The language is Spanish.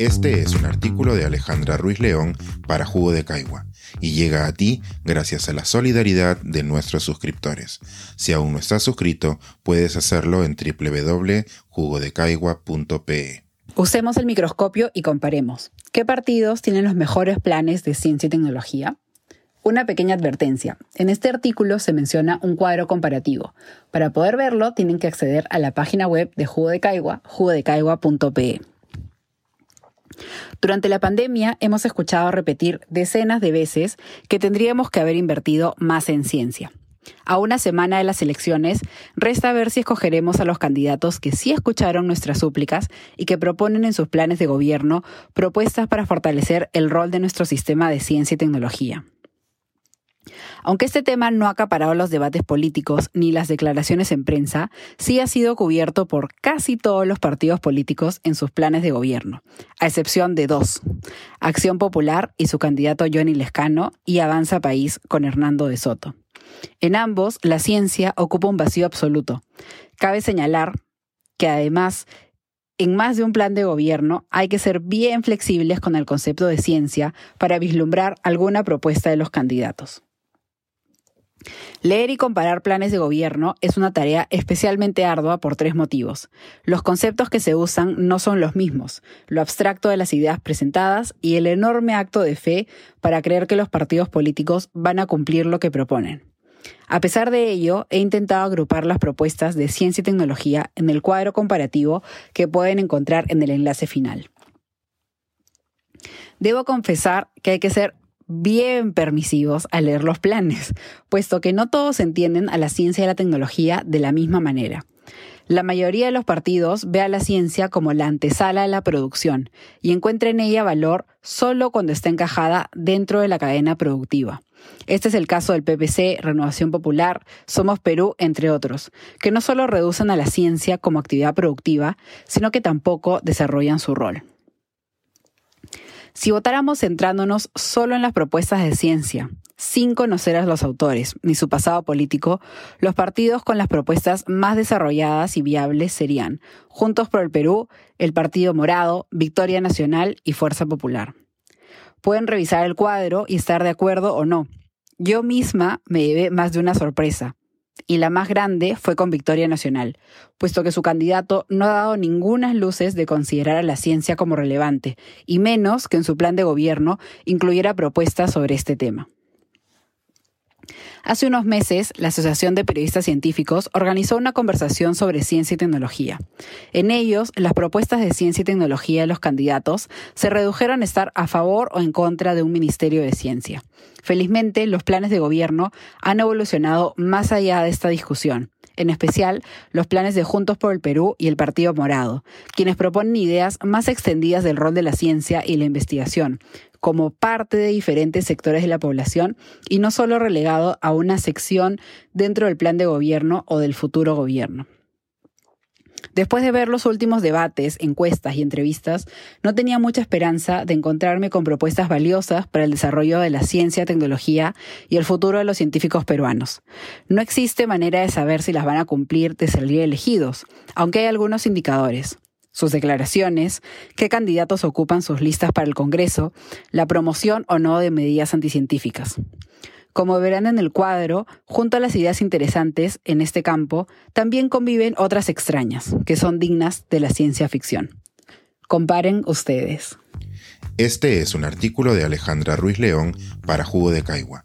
Este es un artículo de Alejandra Ruiz León para Jugo de Caigua y llega a ti gracias a la solidaridad de nuestros suscriptores. Si aún no estás suscrito, puedes hacerlo en www.jugodecaigua.pe. Usemos el microscopio y comparemos. ¿Qué partidos tienen los mejores planes de ciencia y tecnología? Una pequeña advertencia. En este artículo se menciona un cuadro comparativo. Para poder verlo, tienen que acceder a la página web de Jugo de Caigua, jugodecaigua.pe. Durante la pandemia hemos escuchado repetir decenas de veces que tendríamos que haber invertido más en ciencia. A una semana de las elecciones, resta ver si escogeremos a los candidatos que sí escucharon nuestras súplicas y que proponen en sus planes de gobierno propuestas para fortalecer el rol de nuestro sistema de ciencia y tecnología. Aunque este tema no ha acaparado los debates políticos ni las declaraciones en prensa, sí ha sido cubierto por casi todos los partidos políticos en sus planes de gobierno, a excepción de dos, Acción Popular y su candidato Johnny Lescano y Avanza País con Hernando de Soto. En ambos, la ciencia ocupa un vacío absoluto. Cabe señalar que además en más de un plan de gobierno hay que ser bien flexibles con el concepto de ciencia para vislumbrar alguna propuesta de los candidatos. Leer y comparar planes de gobierno es una tarea especialmente ardua por tres motivos. Los conceptos que se usan no son los mismos, lo abstracto de las ideas presentadas y el enorme acto de fe para creer que los partidos políticos van a cumplir lo que proponen. A pesar de ello, he intentado agrupar las propuestas de ciencia y tecnología en el cuadro comparativo que pueden encontrar en el enlace final. Debo confesar que hay que ser bien permisivos al leer los planes, puesto que no todos entienden a la ciencia y la tecnología de la misma manera. La mayoría de los partidos ve a la ciencia como la antesala de la producción y encuentra en ella valor solo cuando está encajada dentro de la cadena productiva. Este es el caso del PPC, Renovación Popular, Somos Perú, entre otros, que no solo reducen a la ciencia como actividad productiva, sino que tampoco desarrollan su rol. Si votáramos centrándonos solo en las propuestas de ciencia, sin conocer a los autores ni su pasado político, los partidos con las propuestas más desarrolladas y viables serían Juntos por el Perú, el Partido Morado, Victoria Nacional y Fuerza Popular. Pueden revisar el cuadro y estar de acuerdo o no. Yo misma me llevé más de una sorpresa y la más grande fue con Victoria Nacional, puesto que su candidato no ha dado ninguna luces de considerar a la ciencia como relevante, y menos que en su plan de gobierno incluyera propuestas sobre este tema. Hace unos meses, la Asociación de Periodistas Científicos organizó una conversación sobre ciencia y tecnología. En ellos, las propuestas de ciencia y tecnología de los candidatos se redujeron a estar a favor o en contra de un Ministerio de Ciencia. Felizmente, los planes de gobierno han evolucionado más allá de esta discusión en especial los planes de Juntos por el Perú y el Partido Morado, quienes proponen ideas más extendidas del rol de la ciencia y la investigación, como parte de diferentes sectores de la población y no solo relegado a una sección dentro del plan de gobierno o del futuro gobierno. Después de ver los últimos debates, encuestas y entrevistas, no tenía mucha esperanza de encontrarme con propuestas valiosas para el desarrollo de la ciencia, tecnología y el futuro de los científicos peruanos. No existe manera de saber si las van a cumplir de salir elegidos, aunque hay algunos indicadores sus declaraciones, qué candidatos ocupan sus listas para el Congreso, la promoción o no de medidas anticientíficas. Como verán en el cuadro, junto a las ideas interesantes en este campo, también conviven otras extrañas, que son dignas de la ciencia ficción. Comparen ustedes. Este es un artículo de Alejandra Ruiz León para Jugo de Caigua